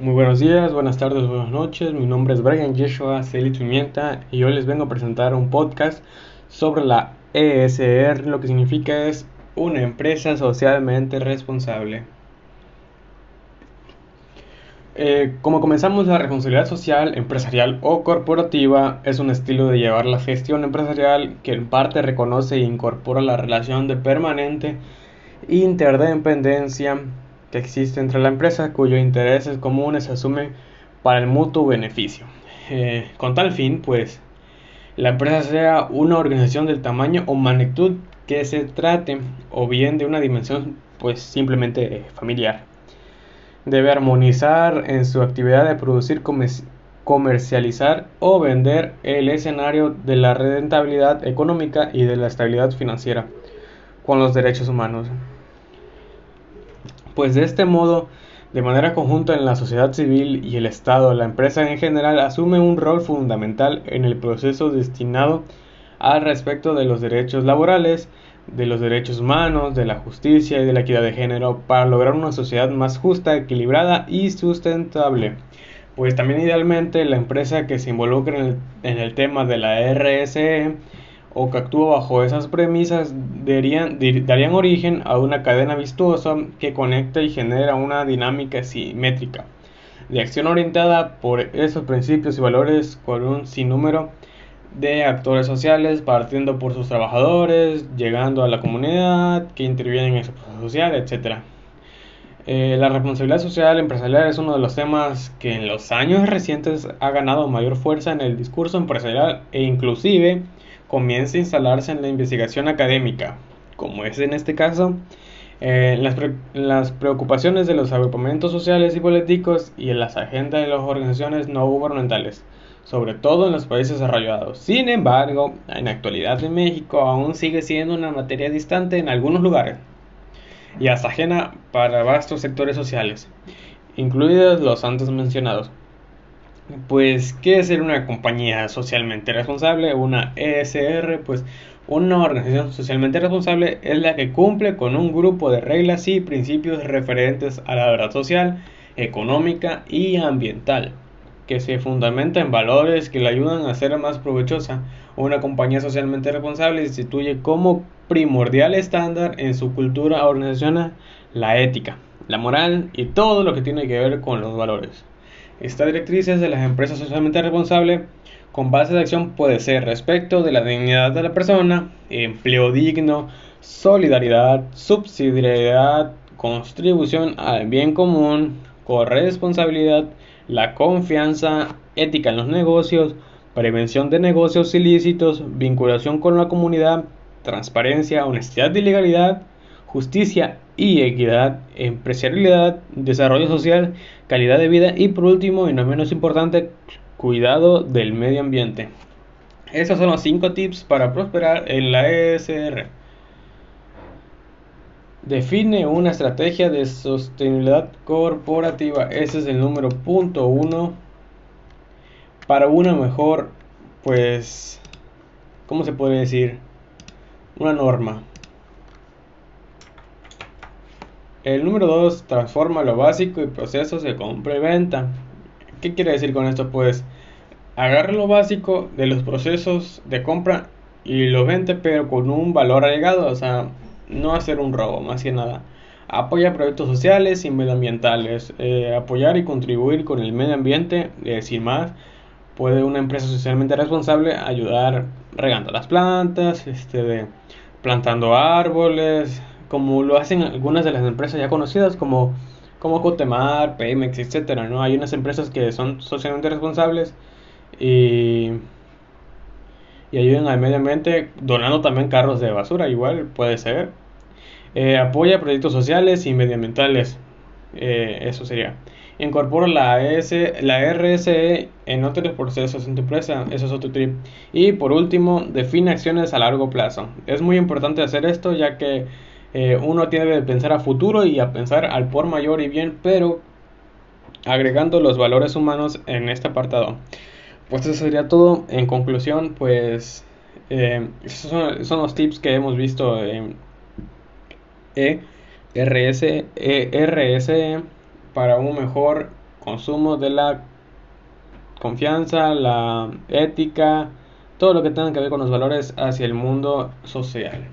Muy buenos días, buenas tardes, buenas noches. Mi nombre es Brian Yeshua Celi y hoy les vengo a presentar un podcast sobre la ESR. Lo que significa es una empresa socialmente responsable. Eh, como comenzamos, la responsabilidad social, empresarial o corporativa es un estilo de llevar la gestión empresarial que en parte reconoce e incorpora la relación de permanente interdependencia que existe entre la empresa cuyos intereses comunes se asumen para el mutuo beneficio. Eh, con tal fin, pues, la empresa sea una organización del tamaño o magnitud que se trate, o bien de una dimensión, pues, simplemente familiar. Debe armonizar en su actividad de producir, comercializar o vender el escenario de la rentabilidad económica y de la estabilidad financiera con los derechos humanos pues de este modo, de manera conjunta en la sociedad civil y el Estado, la empresa en general asume un rol fundamental en el proceso destinado al respecto de los derechos laborales, de los derechos humanos, de la justicia y de la equidad de género para lograr una sociedad más justa, equilibrada y sustentable. Pues también idealmente la empresa que se involucre en el, en el tema de la RSE o que actúa bajo esas premisas darían, origen a una cadena vistosa que conecta y genera una dinámica simétrica de acción orientada por esos principios y valores con un sinnúmero de actores sociales partiendo por sus trabajadores, llegando a la comunidad que interviene en ese proceso social, etc. Eh, la responsabilidad social empresarial es uno de los temas que en los años recientes ha ganado mayor fuerza en el discurso empresarial e inclusive comienza a instalarse en la investigación académica, como es en este caso, eh, las, preocupaciones de los agrupamientos sociales y políticos y en las agendas de las organizaciones no gubernamentales, sobre todo en los países desarrollados. Sin embargo, en la actualidad en México aún sigue siendo una materia distante en algunos lugares y hasta ajena para vastos sectores sociales, incluidos los antes mencionados. Pues, ¿qué es ser una compañía socialmente responsable? Una ESR, pues una organización socialmente responsable es la que cumple con un grupo de reglas y principios referentes a la verdad social, económica y ambiental, que se fundamenta en valores que le ayudan a ser más provechosa. Una compañía socialmente responsable instituye como primordial estándar en su cultura organizacional la ética, la moral y todo lo que tiene que ver con los valores. Esta directriz de las empresas socialmente responsables con base de acción puede ser respecto de la dignidad de la persona, empleo digno, solidaridad, subsidiariedad, contribución al bien común, corresponsabilidad, la confianza, ética en los negocios, prevención de negocios ilícitos, vinculación con la comunidad, transparencia, honestidad y legalidad, justicia y equidad, empresarialidad, desarrollo social, calidad de vida y por último y no menos importante, cuidado del medio ambiente. Esos son los 5 tips para prosperar en la ESR. Define una estrategia de sostenibilidad corporativa. Ese es el número punto uno. Para una mejor, pues, ¿cómo se puede decir? Una norma. El número 2 transforma lo básico y procesos de compra y venta. ¿Qué quiere decir con esto? Pues agarra lo básico de los procesos de compra y lo vende pero con un valor agregado, o sea, no hacer un robo, más que nada. Apoya proyectos sociales y medioambientales, eh, apoyar y contribuir con el medio ambiente, eh, sin más. Puede una empresa socialmente responsable ayudar regando las plantas, este, plantando árboles, como lo hacen algunas de las empresas ya conocidas como, como Cotemar, Pemex, etcétera, ¿no? Hay unas empresas que son socialmente responsables y, y ayudan al medio ambiente donando también carros de basura, igual puede ser. Eh, apoya proyectos sociales y medioambientales, eh, eso sería. Incorpora la, S, la RSE en otros procesos en tu empresa, eso es otro tip. Y por último, define acciones a largo plazo. Es muy importante hacer esto ya que eh, uno tiene que pensar a futuro y a pensar al por mayor y bien, pero agregando los valores humanos en este apartado. Pues eso sería todo. En conclusión, pues eh, esos son, los tips que hemos visto en ERS, ERS para un mejor consumo de la confianza, la ética, todo lo que tenga que ver con los valores hacia el mundo social.